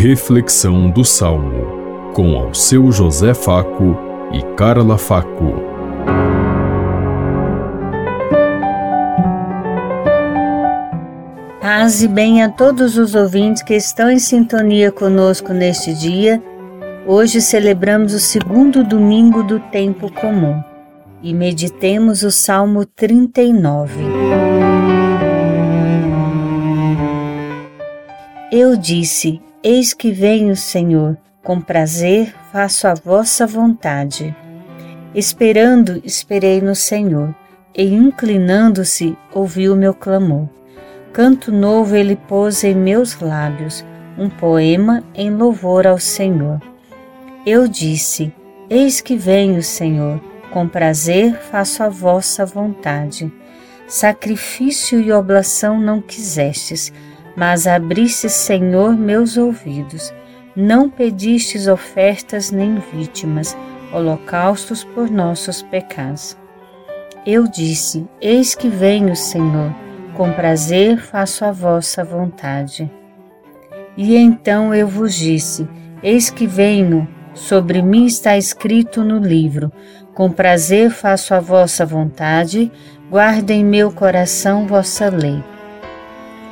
Reflexão do Salmo, com ao seu José Faco e Carla Faco. Paz e bem a todos os ouvintes que estão em sintonia conosco neste dia. Hoje celebramos o segundo domingo do tempo comum e meditemos o Salmo 39. Eu disse: Eis que venho, Senhor, com prazer faço a vossa vontade. Esperando, esperei no Senhor, e inclinando-se, ouviu meu clamor. Canto novo ele pôs em meus lábios, um poema em louvor ao Senhor. Eu disse: Eis que venho, Senhor, com prazer faço a vossa vontade. Sacrifício e oblação não quisestes, mas abriste, Senhor, meus ouvidos. Não pedistes ofertas nem vítimas, holocaustos por nossos pecados. Eu disse: Eis que venho, Senhor, com prazer faço a vossa vontade. E então eu vos disse: Eis que venho, sobre mim está escrito no livro: Com prazer faço a vossa vontade, guarda em meu coração vossa lei.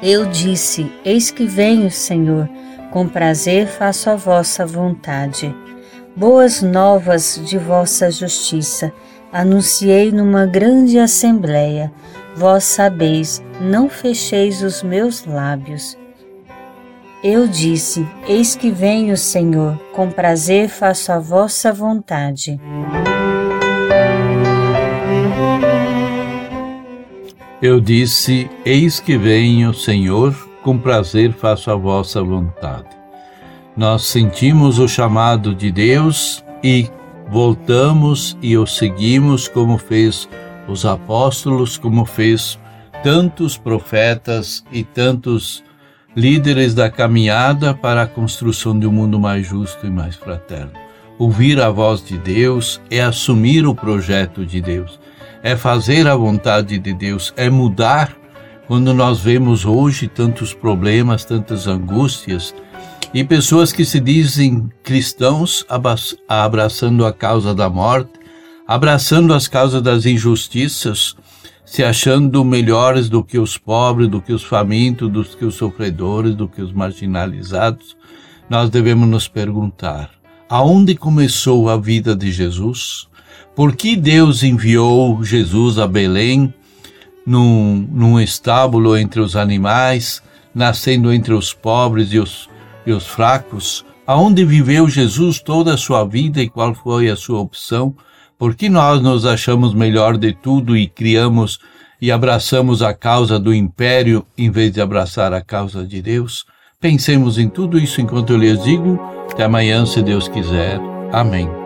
Eu disse: Eis que venho, Senhor, com prazer faço a vossa vontade. Boas novas de vossa justiça anunciei numa grande assembleia. Vós sabeis, não fecheis os meus lábios. Eu disse: Eis que venho, Senhor, com prazer faço a vossa vontade. Eu disse: Eis que venho, Senhor, com prazer faço a vossa vontade. Nós sentimos o chamado de Deus e voltamos e o seguimos como fez os apóstolos, como fez tantos profetas e tantos líderes da caminhada para a construção de um mundo mais justo e mais fraterno. Ouvir a voz de Deus é assumir o projeto de Deus é fazer a vontade de Deus, é mudar. Quando nós vemos hoje tantos problemas, tantas angústias, e pessoas que se dizem cristãos abraçando a causa da morte, abraçando as causas das injustiças, se achando melhores do que os pobres, do que os famintos, do que os sofredores, do que os marginalizados, nós devemos nos perguntar: aonde começou a vida de Jesus? Por que Deus enviou Jesus a Belém, num, num estábulo entre os animais, nascendo entre os pobres e os, e os fracos? Aonde viveu Jesus toda a sua vida e qual foi a sua opção? Por que nós nos achamos melhor de tudo e criamos e abraçamos a causa do império em vez de abraçar a causa de Deus? Pensemos em tudo isso enquanto eu lhes digo. Até amanhã, se Deus quiser. Amém.